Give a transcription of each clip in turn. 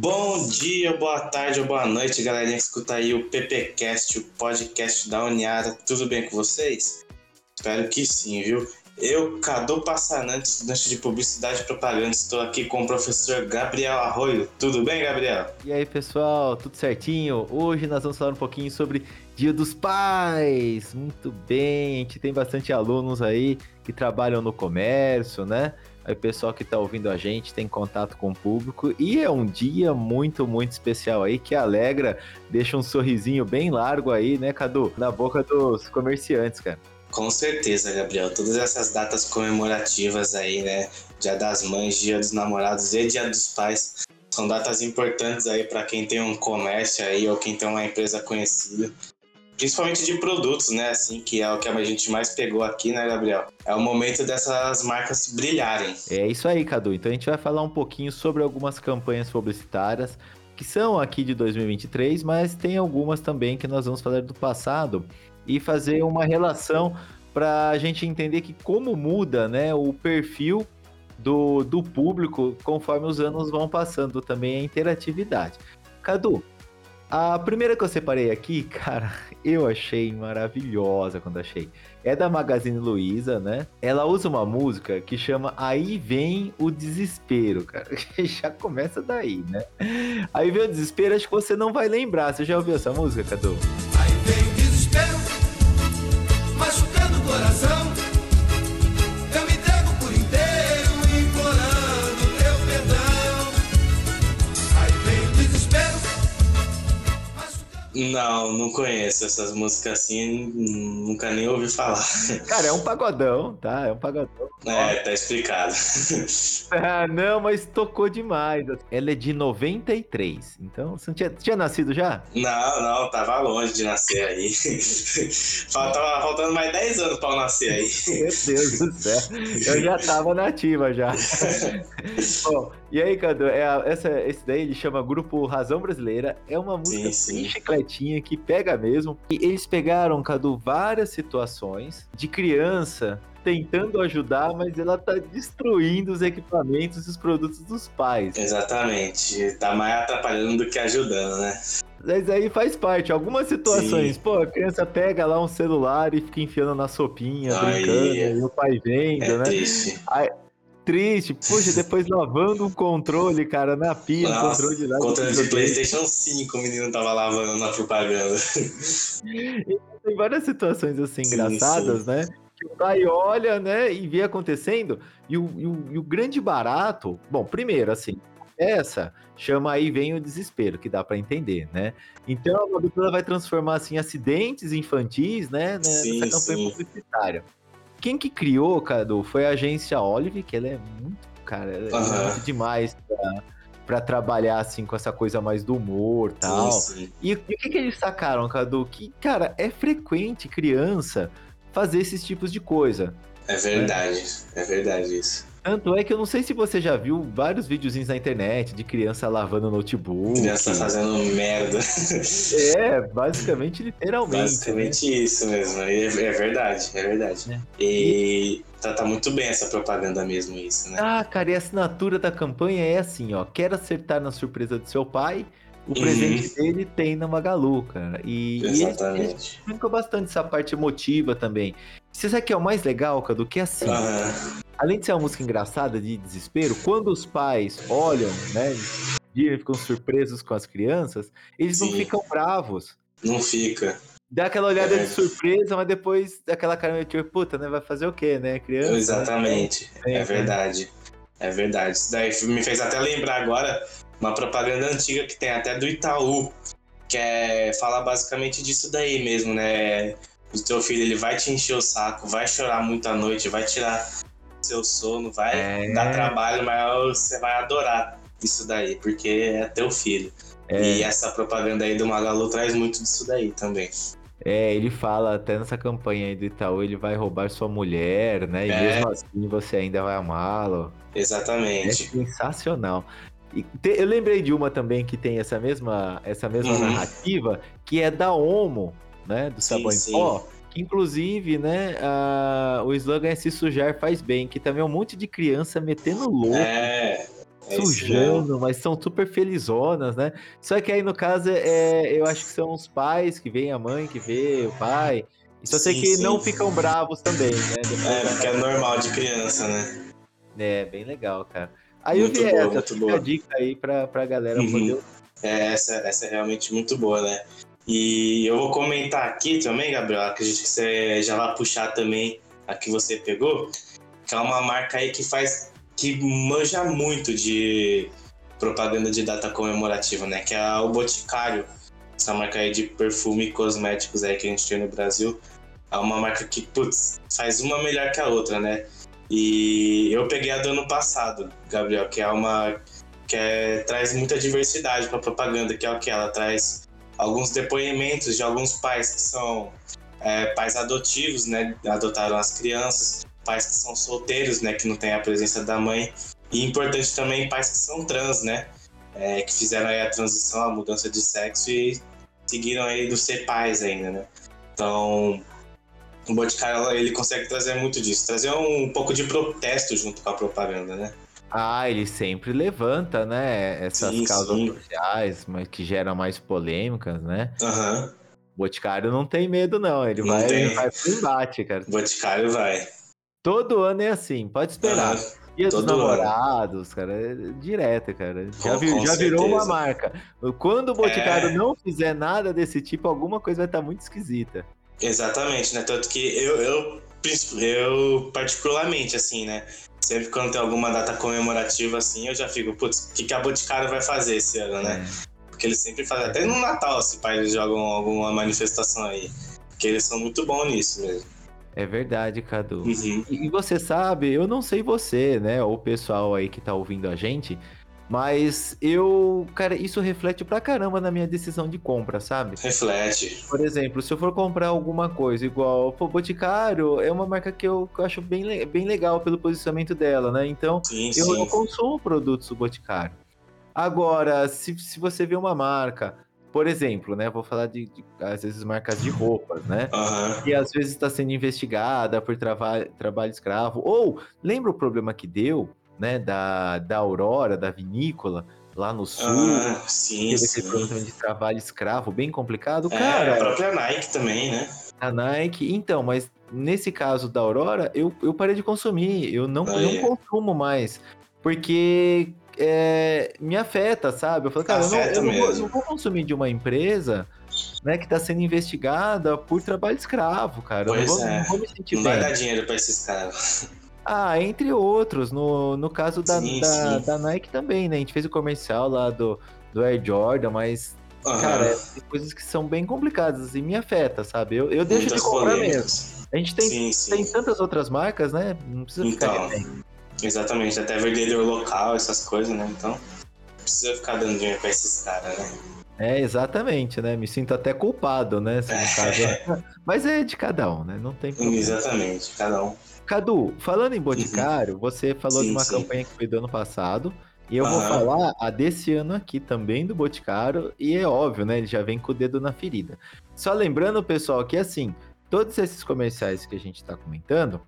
Bom dia, boa tarde ou boa noite, galerinha que escuta aí o PPcast, o podcast da Uniara. Tudo bem com vocês? Espero que sim, viu? Eu, Cadu Passanante, estudante de Publicidade e Propaganda, estou aqui com o professor Gabriel Arroio. Tudo bem, Gabriel? E aí, pessoal, tudo certinho? Hoje nós vamos falar um pouquinho sobre Dia dos Pais. Muito bem, a gente tem bastante alunos aí que trabalham no comércio, né? Aí o pessoal que está ouvindo a gente tem contato com o público e é um dia muito, muito especial aí que alegra, deixa um sorrisinho bem largo aí, né, Cadu? Na boca dos comerciantes, cara. Com certeza, Gabriel. Todas essas datas comemorativas aí, né? Dia das Mães, Dia dos Namorados e Dia dos Pais são datas importantes aí para quem tem um comércio aí ou quem tem uma empresa conhecida. Principalmente de produtos, né? Assim, que é o que a gente mais pegou aqui, né, Gabriel? É o momento dessas marcas brilharem. É isso aí, Cadu. Então a gente vai falar um pouquinho sobre algumas campanhas publicitárias que são aqui de 2023, mas tem algumas também que nós vamos falar do passado e fazer uma relação para a gente entender que como muda né, o perfil do, do público conforme os anos vão passando também a interatividade. Cadu, a primeira que eu separei aqui, cara, eu achei maravilhosa quando achei. É da Magazine Luiza, né? Ela usa uma música que chama Aí Vem o Desespero, cara. Já começa daí, né? Aí vem o desespero, acho que você não vai lembrar. Você já ouviu essa música, Cadu? Não, não conheço essas músicas assim, nunca nem ouvi falar. Cara, é um pagodão, tá? É um pagodão. É, tá explicado. Ah, não, mas tocou demais. Ela é de 93. Então, você não tinha, tinha nascido já? Não, não, tava longe de nascer aí. Faltava faltando mais 10 anos pra eu nascer aí. Meu Deus do céu. Eu já tava nativa já. Bom, e aí, Cadu, é a- essa, esse daí ele chama Grupo Razão Brasileira. É uma música Sim, bem sim. chicletinha que pega mesmo. E eles pegaram, Cadu, várias situações de criança tentando ajudar, mas ela tá destruindo os equipamentos e os produtos dos pais. Exatamente. Tá mais atrapalhando do que ajudando, né? Mas aí faz parte. Algumas situações, Sim. pô, a criança pega lá um celular e fica enfiando na sopinha, Aí, brincando, é. e o pai vendo, É né? triste. Triste, poxa, depois lavando um controle, cara, na pia, um Nossa, controle lá. controle de. Playstation 5 o menino tava lavando na propaganda. Tem várias situações assim Sim, engraçadas, né? Que o pai olha, né, e vê acontecendo. E o, e o- e o grande barato, bom, primeiro, assim, essa chama aí vem o desespero, que dá pra entender, né? Então a produtora vai transformar assim acidentes infantis, né, né, Sim, nessa campanha sim. publicitária. Quem que criou, Cadu, foi a agência Olive, que ela é muito, cara, ela é muito demais pra, pra trabalhar assim com essa coisa mais do humor, tal. Sim, sim. E, e o que, que eles sacaram, Cadu? Que, cara, é frequente criança fazer esses tipos de coisa. É verdade. É verdade isso. Tanto é que eu não sei se você já viu vários videozinhos na internet de criança lavando notebook. Criança fazendo merda. É, basicamente, literalmente. né? Basicamente isso mesmo. E É, é verdade, é verdade. É. E trata muito bem essa propaganda mesmo, isso, né? Ah, cara, e a assinatura da campanha é assim, ó. Quer acertar na surpresa do seu pai? O Uhum. presente dele tem na Magalu, cara. E, e eles- eles Exatamente. brincam bastante essa parte emotiva também. Você sabe que é o mais legal, Cadu? Que é assim. Aham. além de ser uma música engraçada de desespero, quando os pais olham, né, e ficam surpresos com as crianças, eles não Sim. ficam bravos. Não fica. Dá aquela olhada É. de surpresa, mas depois daquela cara meio tipo, puta, né, vai fazer o quê, né, criança? Exatamente. É, É verdade. É verdade. Isso daí me fez até lembrar agora uma propaganda antiga que tem até do Itaú, que é fala basicamente disso daí mesmo, né? O teu filho ele vai te encher o saco, vai chorar muito à noite, vai tirar seu sono, vai É. dar trabalho, mas você vai adorar isso daí, porque é teu filho. É. E essa propaganda aí do Magalu traz muito disso daí também. É, ele fala até nessa campanha aí do Itaú, ele vai roubar sua mulher, né? E É. mesmo assim você ainda vai amá-lo. É Exatamente. sensacional. E te- eu lembrei de uma também que tem essa mesma, essa mesma Uhum. narrativa, que é da Omo, né? Do Sim, sabão sim. em pó. Que inclusive, né, a- o slogan é se sujar faz bem, que também é um monte de criança metendo louco, É. É sujando, mas são super felizonas, né? Só que aí no caso, é, eu acho que são os pais que veem a mãe, que vê o pai. E só sei Sim, que sim. não ficam bravos também, né? Depois É, porque é normal de criança, né? É, bem legal, cara. Aí Muito eu vi boa, essa, muito fica boa. a dica aí pra, pra galera Uhum. poder. É, essa, essa é realmente muito boa, né? E eu vou comentar aqui também, Gabriel, acredito que você já vai puxar também a que você pegou, que é uma marca aí que faz, que manja muito de propaganda de data comemorativa, né? Que é o Boticário, essa marca aí de perfume e cosméticos aí que a gente tem no Brasil. É uma marca que, putz, faz uma melhor que a outra, né? E eu peguei a do ano passado, Gabriel, que é uma que é- traz muita diversidade para propaganda, que é o que ela traz alguns depoimentos de alguns pais que são é, pais adotivos, né, adotaram as crianças, pais que são solteiros, né, que não tem a presença da mãe, e importante também pais que são trans, né, é, que fizeram aí a transição, a mudança de sexo e seguiram aí do ser pais ainda, né. Então, o Boticário ele consegue trazer muito disso, trazer um pouco de protesto junto com a propaganda, né. Ah, ele sempre levanta, né? Essas Sim, causas sim. sociais, mas que geram mais polêmicas, né? Aham. O Boticário não tem medo, não. Ele Não vai, tem. ele vai pro embate, cara. Boticário vai. Todo ano é assim, pode esperar. Aham. Dia dos todo ano. namorados, cara, é direto, cara. Já, vi- já virou uma marca. Quando o Boticário É. não fizer nada desse tipo, alguma coisa vai estar muito esquisita. Exatamente, né? Tanto que eu, eu, eu, particularmente, assim, né? Sempre quando tem alguma data comemorativa, assim, eu já fico, putz, o que, que a Boticário vai fazer esse ano, né? Porque eles sempre fazem, até no Natal, se pai, eles jogam alguma manifestação aí. Porque eles são muito bons nisso mesmo. É verdade, Cadu. Uhum. E e você sabe, eu não sei você, né, ou o pessoal aí que tá ouvindo a gente, mas eu, cara, isso reflete pra caramba na minha decisão de compra, sabe? Reflete. Por exemplo, se eu for comprar alguma coisa igual, pô, Boticário é uma marca que eu, que eu acho bem, bem legal pelo posicionamento dela, né? Então, Sim, eu não sim. consumo produtos do Boticário. Agora, se, se você vê uma marca, por exemplo, né, vou falar de, de, às vezes marcas de roupas, né? Aham. que às vezes está sendo investigada por trava- trabalho escravo. Ou lembra o problema que deu, né, da, da Aurora, da vinícola, lá no sul? Aham, sim, sim. problema de trabalho escravo bem complicado. É, a Cara, própria Nike também, né? a Nike. Então, mas nesse caso da Aurora, eu, eu parei de consumir. Eu não, Aí. não consumo mais. Porque é, me afeta, sabe? Eu falei, cara, eu não, Afeta eu não vou, não vou consumir de uma empresa né, que está sendo investigada por trabalho escravo, cara. Eu não Pois vou, é. não vou me sentir Não bem. vai dar dinheiro pra esses caras. Ah, entre outros. No, no caso da, Sim, da, sim. da Nike também, né? A gente fez o comercial lá do, do Air Jordan, mas, cara, tem coisas que são bem complicadas e me afeta, sabe? Eu, eu deixo Muitas de comprar mesmo. polêmicas. A gente tem, Sim, tem tantas outras marcas, né? Não precisa ficar Então. Exatamente, até vendedor local, essas coisas, né? Então, não precisa ficar dando dinheiro pra esses caras, né? É, exatamente, né? Me sinto até culpado, né? caso- Mas é de cada um, né? Não tem problema. Exatamente, cada um. Cadu, falando em Boticário, você falou de Sim, uma sim. campanha que foi do ano passado. E eu vou Aham. falar a desse ano aqui também do Boticário. E é óbvio, né? Ele já vem com o dedo na ferida. Só lembrando, pessoal, que assim, todos esses comerciais que a gente está comentando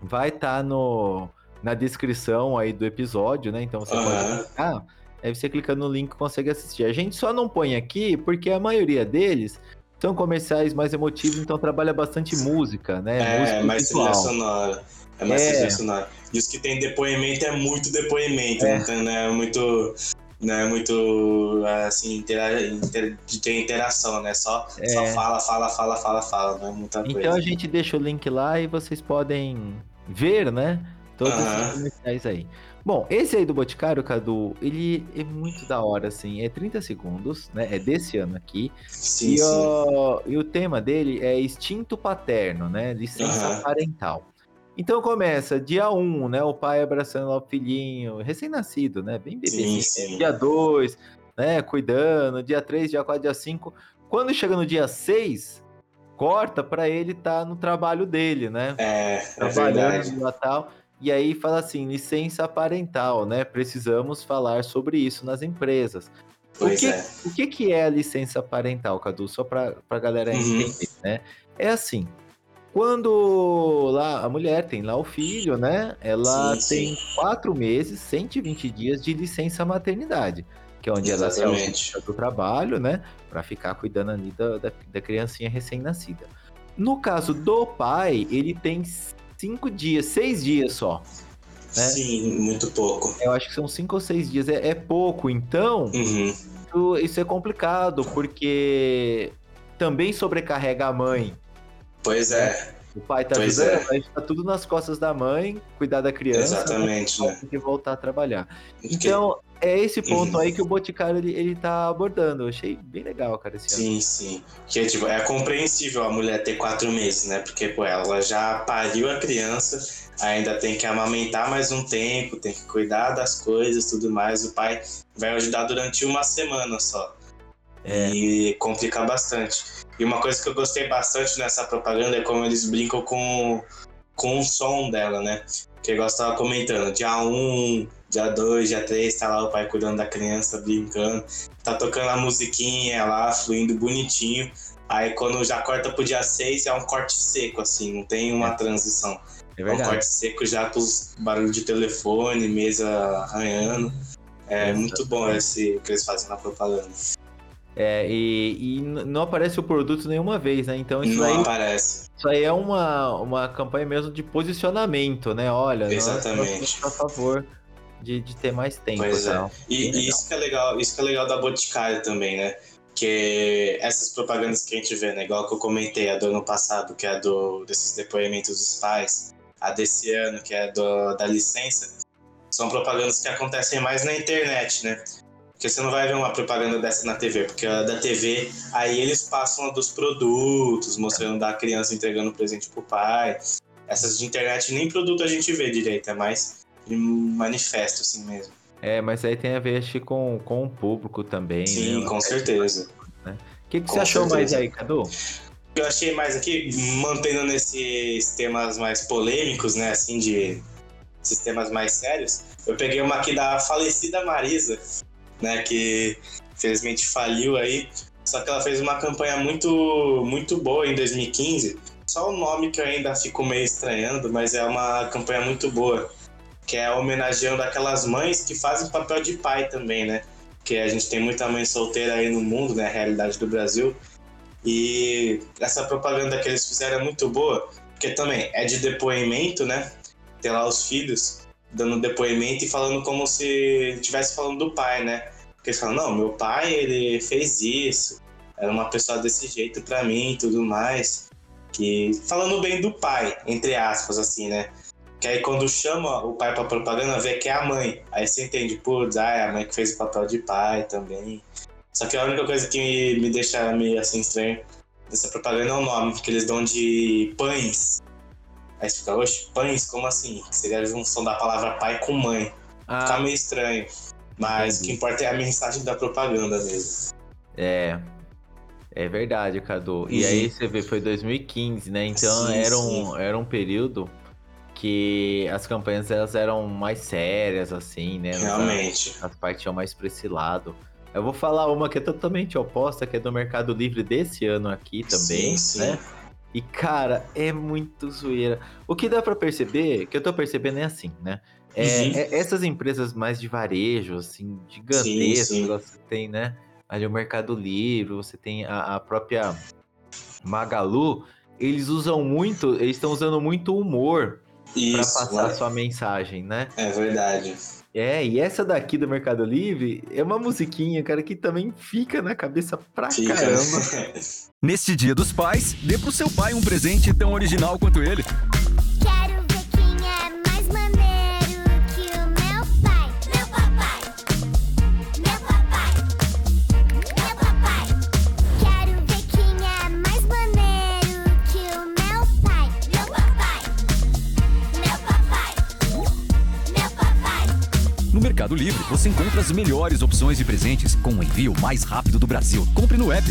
vai estar no na descrição aí do episódio, né? Então você pode Aham. clicar. Aí você clica no link e consegue assistir. A gente só não põe aqui porque a maioria deles são comerciais mais emotivos, então trabalha bastante música, né? É, música mais trilha sonora. É mais É. trilha sonora. E os que tem depoimento é muito depoimento, É. então não é muito. Não é muito assim, intera inter- de ter interação, né? Só, É. só fala, fala, fala, fala, fala, não é muita coisa. Então a gente deixa o link lá e vocês podem ver, né? Todos Aham. esses comerciais aí. Bom, esse aí do Boticário, Cadu, ele é muito da hora, assim. É 30 segundos, né? É desse ano aqui. Sim, e, sim. o, e o tema dele é instinto paterno, né? Licença Aham. parental. Então começa dia 1, né? O pai abraçando o filhinho, recém-nascido, né? Bem bebezinho. Sim, sim. Dia 2, né? Cuidando. Dia 3, dia 4, dia 5. Quando chega no dia 6, corta para ele estar no trabalho dele, né? É, é Trabalhando verdade. no Natal. E aí fala assim, licença parental, né? Precisamos falar sobre isso nas empresas. Pois o que, é. o que, que é a licença parental, Cadu? Só para a galera Uhum. entender, né? É assim, quando lá a mulher tem lá o filho, né? Ela Sim, tem sim. quatro meses, 120 dias de licença maternidade, que é onde ela se Exatamente. ausenta do trabalho, né? Para ficar cuidando ali da, da, da criancinha recém-nascida. No caso do pai, ele tem cinco dias, seis dias só. né? Sim, muito pouco. Eu acho que são cinco ou seis dias. É, é pouco, então Uhum. isso, isso é complicado, porque também sobrecarrega a mãe. Pois é, O pai tá Pois ajudando, é. tá tudo nas costas da mãe, cuidar da criança, exatamente, né? né? tem que voltar a trabalhar. Então, é esse ponto Uhum. aí que o Boticário ele, ele tá abordando. Eu achei bem legal, cara, esse ano. Sim, sim. Que tipo, é compreensível a mulher ter quatro meses, né? Porque pô, ela já pariu a criança, ainda tem que amamentar mais um tempo, tem que cuidar das coisas, tudo mais. O pai vai ajudar durante uma semana só. É. E complica bastante. E uma coisa que eu gostei bastante nessa propaganda é como eles brincam com, com o som dela, né? Que igual você tava comentando, dia 1, dia 2, dia 3, tá lá o pai cuidando da criança, brincando. Tá tocando a musiquinha lá, fluindo bonitinho. Aí quando já corta pro dia 6 é um corte seco, assim, não tem uma transição. É É um corte seco já com os barulhos de telefone, mesa arranhando. É muito bom esse que eles fazem na propaganda. É, e, e não aparece o produto nenhuma vez, né? Então isso não aí, aparece. isso aí é uma, uma campanha mesmo de posicionamento, né? Olha, Exatamente. nós a favor de, de ter mais tempo. Pois é. tal. E, e isso que é legal, isso que é legal da Boticário também, né? Que essas propagandas que a gente vê, né? Igual que eu comentei, a do ano passado, que é a do, desses depoimentos dos pais, a desse ano, que é do, da licença, são propagandas que acontecem mais na internet, né? Porque você não vai ver uma propaganda dessa na TV, porque a da TV, aí eles passam a dos produtos, mostrando da criança entregando presente pro pai. Essas de internet nem produto a gente vê direito, é mais de manifesto assim mesmo. É, mas aí tem a ver acho, com, com o público também, Sim, né? com certeza. O que, que Com você achou mais certeza. aí, Cadu? O que eu achei mais aqui, mantendo nesses temas mais polêmicos, né, assim, de sistemas mais sérios, eu peguei uma aqui da falecida Marisa, né, que infelizmente faliu aí, só que ela fez uma campanha muito, muito boa em 2015, só o nome que eu ainda fico meio estranhando, mas é uma campanha muito boa, que é homenageando aquelas mães que fazem papel de pai também, né, que a gente tem muita mãe solteira aí no mundo, né, a realidade do Brasil, e essa propaganda que eles fizeram é muito boa, porque também é de depoimento, né? Tem lá os filhos dando depoimento e falando como se estivesse falando do pai, né? Porque eles falam, não, meu pai, ele fez isso, era uma pessoa desse jeito pra mim e tudo mais. Que, falando bem do pai, entre aspas, assim, né? Que aí quando chama o pai pra propaganda, vê que é a mãe. Aí você entende, putz, ah, é a mãe que fez o papel de pai também. Só que a única coisa que me, me deixa meio assim estranho dessa propaganda é o nome, que eles dão de pães. Aí você fica, oxe, pães? Como assim? Seria a junção da palavra pai com mãe. Fica Ah, meio estranho. Mas o que importa é a mensagem da propaganda mesmo. é. É verdade, Cadu. E Uhum. aí você vê, foi 2015, né? Então Sim, era, um, era um período que as campanhas elas eram mais sérias, assim, né? As- Realmente. As partiam mais pra esse lado. Eu vou falar uma que é totalmente oposta, que é do Mercado Livre desse ano aqui também, Sim, sim. E, cara, é muito zoeira. O que dá pra perceber, que eu tô percebendo é assim, né? É, Uhum. é- essas empresas mais de varejo, assim, gigantescas, você tem, né? Ali o Mercado Livre, você tem a, a própria Magalu, eles usam muito, eles estão usando muito humor Isso, passar né? sua mensagem, né? é verdade. É, e essa daqui do Mercado Livre é uma musiquinha, cara, que também fica na cabeça pra Fica. caramba. Neste Dia dos Pais, dê pro seu pai um presente tão original quanto ele. Mercado Livre, você encontra as melhores opções de presentes com o envio mais rápido do Brasil. Compre no app.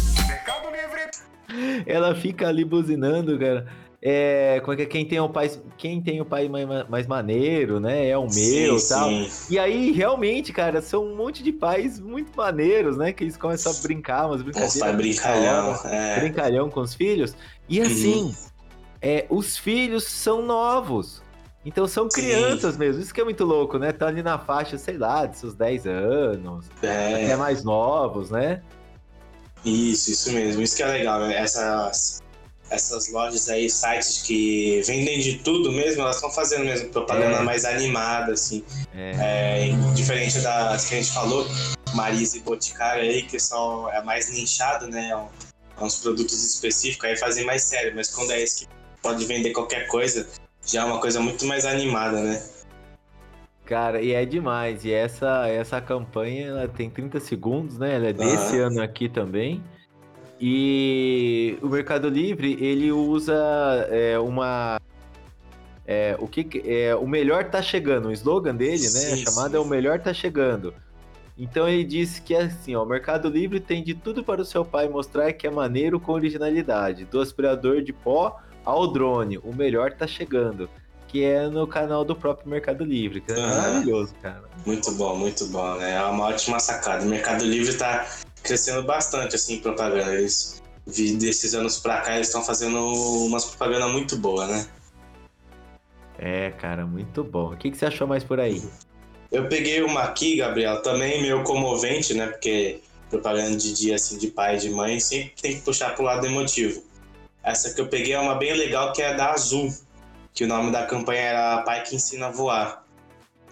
Ela fica ali buzinando, cara. É, como é que é? quem tem o pai, quem tem o pai mais, mais maneiro, né? É o meu, Sim, tal. sim. E aí, realmente, cara, são um monte de pais muito maneiros, né? Que eles começam a brincar, muito da brincalhão. É. brincalhão com os filhos. E assim, é, os filhos são novos. Então são Sim. crianças mesmo. Isso que é muito louco, né? Tá ali na faixa, sei lá, de seus 10 anos, até É, mais novos, né? isso, isso mesmo. Isso que é legal, né? Essas, essas lojas aí, sites que vendem de tudo mesmo, elas estão fazendo mesmo propaganda É. mais animada, assim. É. É, diferente das que a gente falou, Marisa e Boticário aí, que são é mais nichado, né? É um- é uns produtos específicos, aí fazem mais sério. Mas quando é esse que pode vender qualquer coisa, já é uma coisa muito mais animada, né? Cara, e é demais. E essa, essa campanha ela tem 30 segundos, né? Ela é desse Aham. ano aqui também. E o Mercado Livre, ele usa é, uma. É, o que é, o melhor tá chegando, o slogan dele, né? Sim, a chamada sim. é o melhor tá chegando. Então ele disse que é assim, ó, o Mercado Livre tem de tudo para o seu pai mostrar que é maneiro com originalidade, do aspirador de pó ao drone, o melhor tá chegando, que é no canal do próprio Mercado Livre, que é Aham. maravilhoso, cara. Muito bom, muito bom, né? É uma ótima sacada. O Mercado Livre tá crescendo bastante, assim, em propaganda. Eles, desses anos pra cá, eles estão fazendo umas propaganda muito boa, né? É, cara, muito bom. O que, que você achou mais por aí? Eu peguei uma aqui, Gabriel, também meio comovente, né? Porque propaganda de dia, assim, de pai e de mãe, sempre tem que puxar pro lado emotivo. Essa que eu peguei é uma bem legal, que é da Azul, que o nome da campanha era Pai que Ensina a Voar.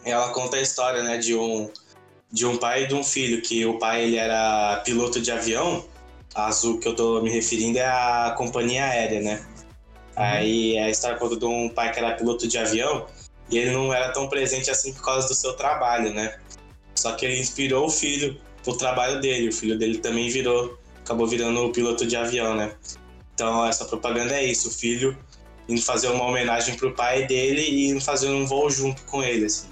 Ela conta a história, né, de um, de um pai e de um filho, que o pai, ele era piloto de avião, a Azul que eu tô me referindo é a companhia aérea, né? Aí é a história conta de um pai que era piloto de avião, e ele não era tão presente assim por causa do seu trabalho, né? Só que ele inspirou o filho pro trabalho dele. O filho dele também virou, acabou virando piloto de avião, né? Então essa propaganda é isso, o filho indo fazer uma homenagem pro pai dele e indo fazer um voo junto com ele, assim.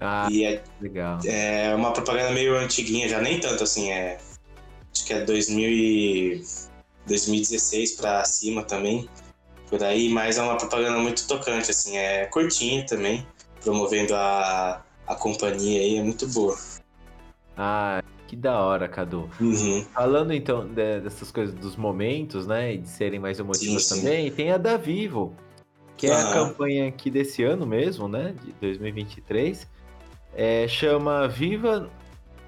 Ah, E é, legal. é uma propaganda meio antiguinha, já nem tanto assim, é. Acho que é 2000 e 2016 pra cima também. Por aí, mas é uma propaganda muito tocante, assim, é curtinha também, promovendo a, a companhia aí, é muito boa. Ah, que da hora, Cadu. Uhum. Falando então de- dessas coisas dos momentos, né? E de serem mais emotivas Sim, sim. também, tem a da Vivo, que é a campanha aqui desse ano mesmo, né? De 2023. É, chama Viva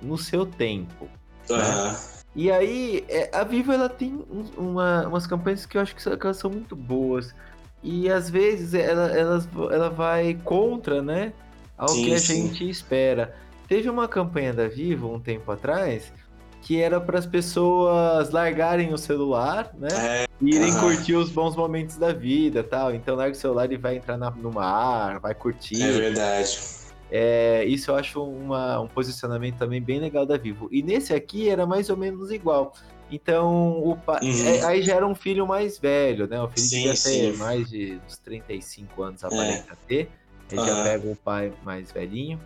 no seu tempo. Aham. E aí, é, a Vivo ela tem um- uma- umas campanhas que eu acho que, elas são muito boas. E às vezes ela, elas, ela vai contra, né? Ao Sim, que a gente espera. Teve uma campanha da Vivo um tempo atrás que era para as pessoas largarem o celular, né? É, E irem aham. curtir os bons momentos da vida tal. Então larga o celular e vai entrar na, no mar, vai curtir. é verdade. É, isso eu acho uma- um posicionamento também bem legal da Vivo. E nesse aqui era mais ou menos igual. Então, o pa- Uhum. é, aí já era um filho mais velho, né? O filho Sim, devia ter sim. mais de uns 35 anos, É. aparenta ter. Ele já Aham. pega o pai mais velhinho.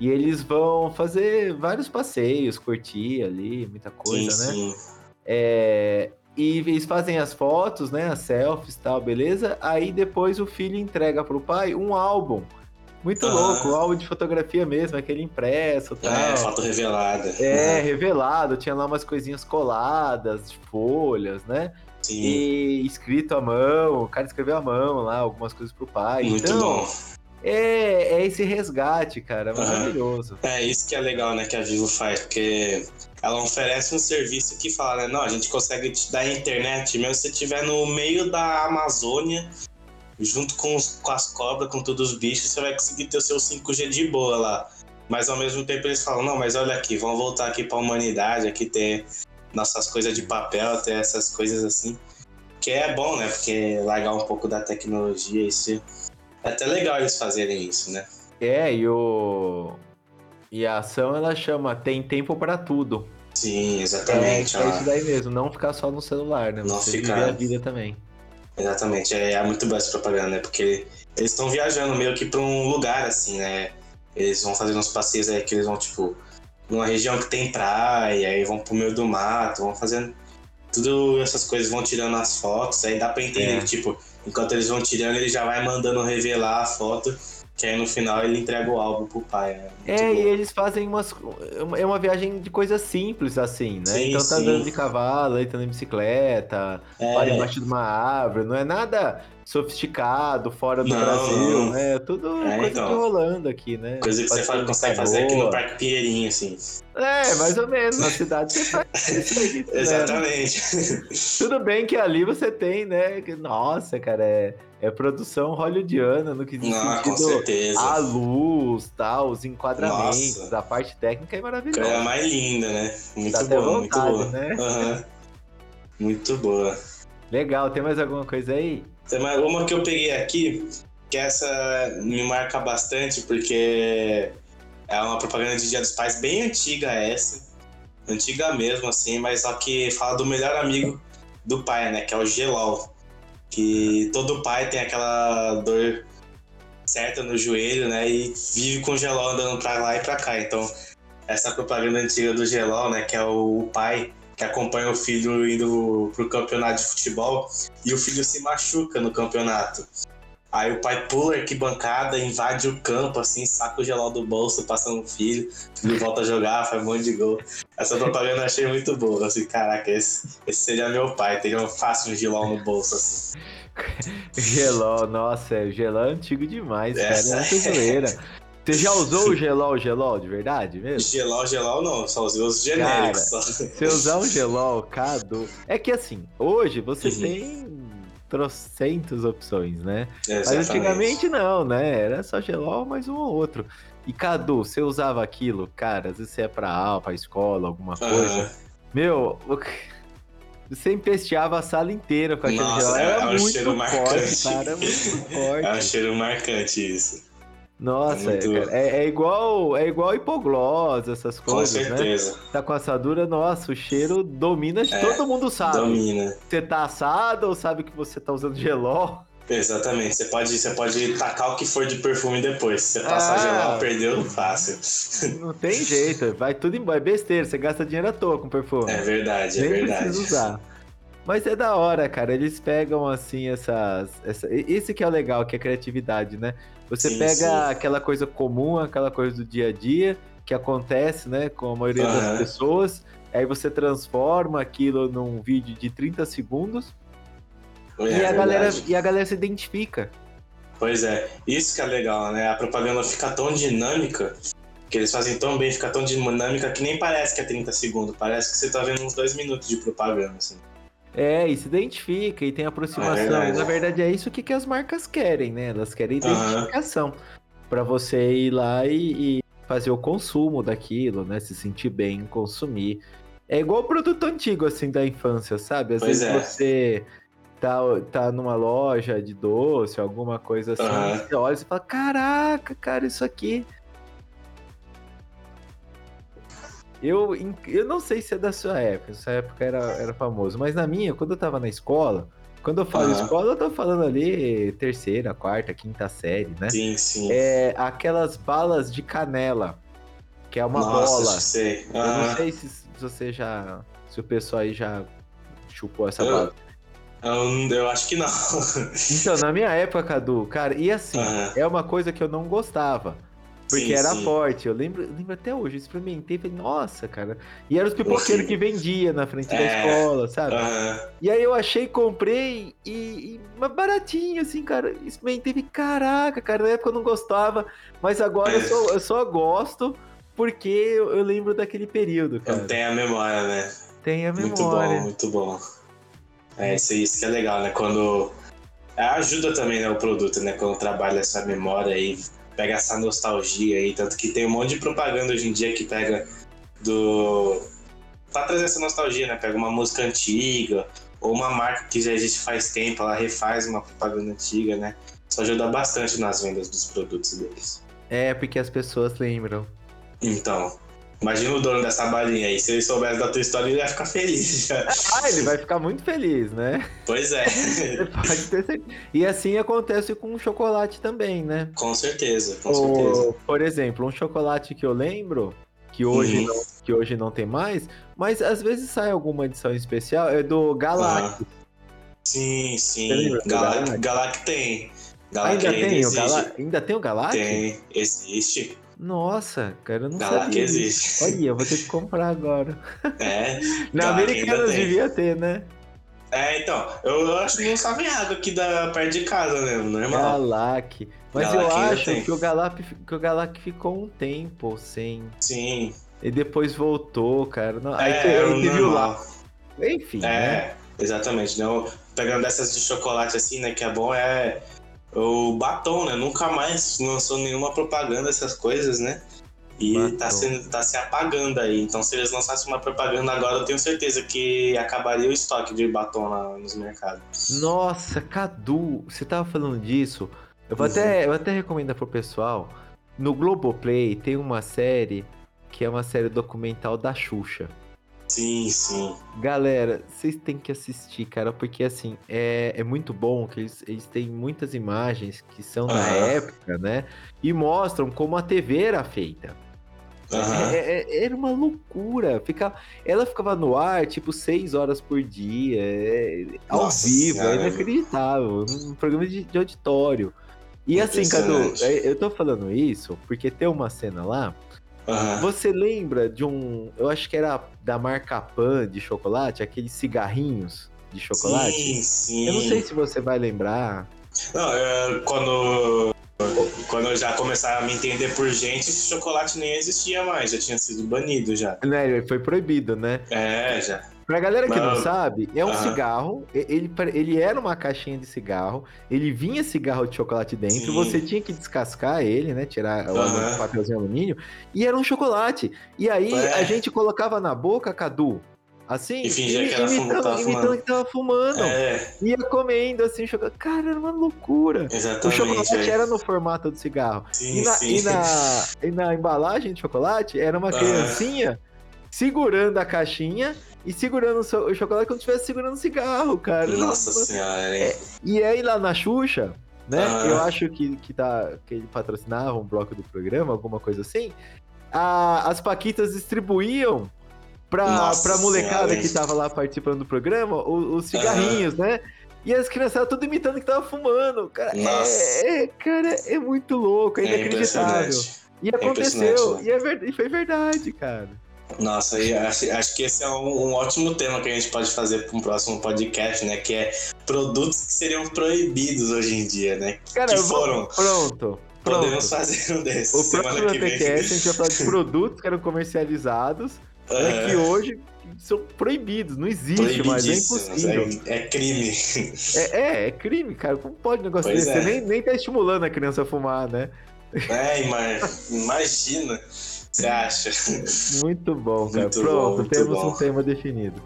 E eles vão fazer vários passeios, curtir ali, muita coisa, sim, né? sim. É, e eles fazem as fotos, né? As selfies e tal, beleza? Aí depois o filho entrega pro pai um álbum. Muito Ah. louco, um álbum de fotografia mesmo, aquele impresso e É, tal. foto revelada. É, Aham. revelado, tinha lá umas coisinhas coladas, de folhas, né? Sim, E escrito à mão, o cara escreveu à mão lá, algumas coisas pro pai. muito então, bom. É, é esse resgate, cara, Aham. maravilhoso. É isso que é legal, né, que a Vivo faz, porque ela oferece um serviço que fala, né, não, a gente consegue te dar internet, mesmo se você estiver no meio da Amazônia, junto com, os- com as cobras, com todos os bichos, você vai conseguir ter o seu 5G de boa lá. Mas ao mesmo tempo eles falam, não, mas olha aqui, vamos voltar aqui pra humanidade, aqui ter nossas coisas de papel, ter essas coisas assim. Que é bom, né, porque largar um pouco da tecnologia, isso... É até legal eles fazerem isso, né? É, e o. E a ação ela chama Tem Tempo pra Tudo. Sim, É, exatamente. é ó. isso daí mesmo, não ficar só no celular, né? Não Você ficar- viver a vida também. Exatamente, é, é muito boa essa propaganda, né? Porque eles estão viajando meio que pra um lugar, assim, né? Eles vão fazendo uns passeios aí que eles vão, tipo, numa região que tem praia, aí vão pro meio do mato, vão fazendo Tudo essas coisas vão tirando as fotos, aí dá pra entender, É. tipo, enquanto eles vão tirando, ele já vai mandando revelar a foto, que aí no final ele entrega o álbum pro pai, né? Muito É, e bom. eles fazem umas. É uma viagem de coisas simples, assim, né? Sim, então tá sim. andando de cavalo, aí tá andando de bicicleta, para É, embaixo de uma árvore, não é nada sofisticado, fora do Não, Brasil, não. né? Tudo É, coisa então. que rolando aqui, né? coisa que você Passeio faz, de consegue fazer aqui no. Parque Pinheirinho, assim. É, mais ou menos, na cidade você faz isso né? Exatamente. Tudo bem que ali você tem, né? Nossa, cara, é, é produção hollywoodiana no que diz Não, com certeza. a luz, tal, os enquadramentos, Nossa. a parte técnica é maravilhosa. mais linda, né? Muito Dá boa, muito boa. né? Aham. Muito boa. Legal, tem mais alguma coisa aí? Tem mais uma que eu peguei aqui, que essa me marca bastante, porque é uma propaganda de Dia dos Pais bem antiga essa. Antiga mesmo, assim, mas só que fala do melhor amigo do pai, né? Que é o Gelol. Que todo pai tem aquela dor certa no joelho, né? E vive com o Gelol andando pra lá e pra cá. Então, essa propaganda antiga do Gelol, né? Que é o pai que acompanha o filho indo pro campeonato de futebol e o filho se machuca no campeonato. Aí o pai pula a arquibancada, invade o campo, assim, saca o gelol do bolso, passa no filho, filho volta a jogar, faz um monte de gol. Essa propaganda eu achei muito boa, assim, caraca, esse, esse seria meu pai, teria um fácil um gelol no bolso, assim. Gelol, nossa, é, o gelol é antigo demais, cara. É Essa muita é. zoeira. Você já usou o gelol, gelol de verdade mesmo? Gelol, gelol não, só usei os genéricos só. Se usar um gelol, Cadu. É que assim, hoje você Uhum. tem trocentas opções, né? Mas Exatamente. antigamente não, né? Era só gelol mais um ou outro. E Cadu, você usava aquilo, cara, às vezes você ia pra aula, pra escola, alguma coisa. Aham. Meu, o você empesteava a sala inteira com aquele Nossa, gelol. é- Era é um muito cheiro forte, marcante. cara, muito forte. É um cheiro marcante isso. Nossa, muito- cara, é, é igual é igual hipoglose, essas Com coisas, né? certeza. Tá com assadura, nossa, o cheiro domina, É, todo mundo sabe. Domina. Você tá assado ou sabe que você tá usando gelol? Exatamente. Você pode, você pode tacar o que for de perfume depois. Se você passar Ah. gelol, perdeu fácil. Não tem jeito, vai tudo embora, é besteira, você gasta dinheiro à toa com perfume. É verdade, é Nem verdade. precisa usar. Mas é da hora, cara. Eles pegam assim essas. Essa... Esse que é o legal, que é a criatividade, né? Você Sim, pega sim. aquela coisa comum, aquela coisa do dia a dia, que acontece, né, com a maioria das Aham. pessoas. Aí você transforma aquilo num vídeo de 30 segundos É e, a galera, verdade. e a galera se identifica. Pois é, isso que é legal, né? A propaganda fica tão dinâmica, que eles fazem tão bem, fica tão dinâmica que nem parece que é 30 segundos, parece que você tá vendo uns dois minutos de propaganda, assim. É, e se identifica e tem aproximação. É verdade. E, na verdade, é isso que, que as marcas querem, né? Elas querem identificação. Pra você ir lá e, e fazer o consumo daquilo, né? Se sentir bem, consumir. É igual o produto antigo, assim, da infância, sabe? Às Pois vezes é. você tá, tá numa loja de doce, alguma coisa assim, Aham. você olha e fala, caraca, cara, isso aqui. Eu, eu não sei se é da sua época, sua época era, era famoso, mas na minha, quando eu tava na escola, quando eu falo Aham. escola, eu tô falando ali terceira, quarta, quinta série, né? Sim, sim. É aquelas balas de canela, que é uma Nossa, bola. sei. Eu não sei se, se você já. Se o pessoal aí já chupou essa Eu- bala. Eu, eu acho que não. Então, na minha época, Cadu, cara, e assim, Aham. é uma coisa que eu não gostava. Porque Sim, era sim. forte. Eu lembro, eu lembro até hoje, eu experimentei e falei, nossa, cara. E eram os pipoqueiros que vendia na frente da É. escola, sabe? Aham. E aí eu achei, comprei e, e mas baratinho, assim, cara. Experimentei, e caraca, cara, na época eu não gostava, mas agora eu só, eu só gosto porque eu, eu lembro daquele período, cara. Tenho a memória, né? Tem a Muito memória. bom, muito bom. É isso, isso que é legal, né? Quando. é, Ajuda também, né, o produto, né? Quando trabalha essa memória aí, pega essa nostalgia aí. Tanto que tem um monte de propaganda hoje em dia que pega do. Pra trazer essa nostalgia, né? Pega uma música antiga, ou uma marca que já existe faz tempo, ela refaz uma propaganda antiga, né? Isso ajuda bastante nas vendas dos produtos deles. É, porque as pessoas lembram. Então, imagina o dono dessa balinha aí. Se ele soubesse da tua história, ele ia ficar feliz. Ah, ele vai ficar muito feliz, né? pois é. Pode ter certeza. E assim acontece com o chocolate também, né? Com certeza, com certeza. Por exemplo, um chocolate que eu lembro que hoje, Uhum. não, que hoje não tem mais, mas às vezes sai alguma edição especial, é do Galactus. Sim, Você sim. lembra do Galac, Galac? Galac tem. Galac Ainda tem, o. Gala... ainda tem o Galactus? Tem, existe. Nossa, cara, eu não Galac sabia. existe. Olha, eu vou ter que comprar agora. É. Na tem. devia ter, né? É, então, eu, acho que não sabe água aqui da perto de casa mesmo, normal. Galac. Mas Galac eu acho que o, Galap, que o Galac ficou um tempo sem. Sim. E depois voltou, cara. Não, aí é, aí é o teve o lá. Enfim, né? É, exatamente. Não, pegando dessas de chocolate assim, né, que é bom é o batom, né? Nunca mais lançou nenhuma propaganda dessas coisas, né? E Batom. tá, sendo, tá se apagando aí. Então, se eles lançassem uma propaganda agora, eu tenho certeza que acabaria o estoque de batom lá nos mercados. Nossa, Cadu, você tava falando disso. Eu vou, Uhum. até, eu vou até recomendar pro pessoal. No Globoplay tem uma série que é uma série documental da Xuxa. Sim, sim. Galera, vocês têm que assistir, cara, porque assim, é, é muito bom que eles, eles têm muitas imagens que são da época, né? E mostram como a TV era feita. Aham. É- é- era uma loucura. Fica, ela ficava no ar, tipo, seis horas por dia, é- ao Nossa vivo, é inacreditável. Um programa de, de auditório. E assim, Cadu, é- eu tô falando isso porque tem uma cena lá. Você lembra de um. Eu acho que era da marca Pan de chocolate, aqueles cigarrinhos de chocolate? Sim, sim. Eu não sei se você vai lembrar. Não, é, quando, quando eu já começar a me entender por gente, esse chocolate nem existia mais, já tinha sido banido já. Né, foi proibido, né? É, já. Pra galera que não Não. sabe, é um Aham. cigarro. Ele, ele era uma caixinha de cigarro. Ele vinha cigarro de chocolate dentro. Sim. Você tinha que descascar ele, né? Tirar o Aham. papelzinho alumínio. E era um chocolate. E aí É. a gente colocava na boca, Cadu. Assim, E fingia que era imitando, tava imitando que tava fumando. É, Ia comendo assim, chocolate. Cara, era uma loucura. O exatamente. chocolate é. era no formato do cigarro. Sim, E na, sim. e na, e na embalagem de chocolate era uma Aham. criancinha segurando a caixinha e segurando o, o chocolate como se estivesse segurando um cigarro, cara. Nossa senhora, hein? E aí lá na Xuxa, né? Aham. Eu acho que, que, tá, que ele patrocinava um bloco do programa, alguma coisa assim. a- as Paquitas distribuíam pra, Nossa pra molecada Senhora, que tava lá participando do programa o- os cigarrinhos, né? E as criançadas tudo imitando que tava fumando. Cara, é, é, cara, é muito louco, é É inacreditável. E impressionante, aconteceu, né? e, é ver- e foi verdade, cara. Nossa, e acho, acho que esse é um, um ótimo tema que a gente pode fazer para um próximo podcast, né? Que é produtos que seriam proibidos hoje em dia, né? Cara, que eu vou- foram. pronto. Podemos Pronto. fazer um desses O próximo. PQS a gente vai falar de produtos que eram comercializados, né, É, que hoje são proibidos, não existe mais, é proibidíssimos, impossível. É, é crime. É, é, é crime, cara. Como pode um negócio Pois desse? é. Você nem, nem tá estimulando a criança a fumar, né? É, ima- imagina. Você acha? Muito bom, cara. Muito Pronto, bom, temos bom. um tema definido.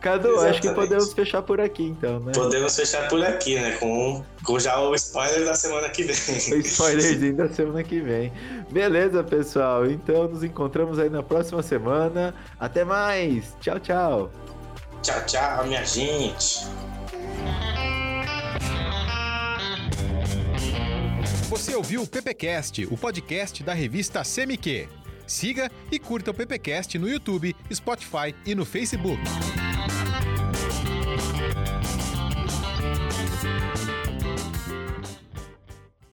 Cadu, acho que Exatamente. podemos fechar por aqui então, né? Podemos fechar por aqui, né? Com, com já o spoiler da semana que O vem. spoilerzinho da semana que vem. Beleza, pessoal? Então nos encontramos aí na próxima semana. Até mais. Tchau, tchau. tchau, tchau, minha gente. Você ouviu o PPcast, o podcast da revista CMQ. Siga e curta o PPcast no YouTube, Spotify e no Facebook.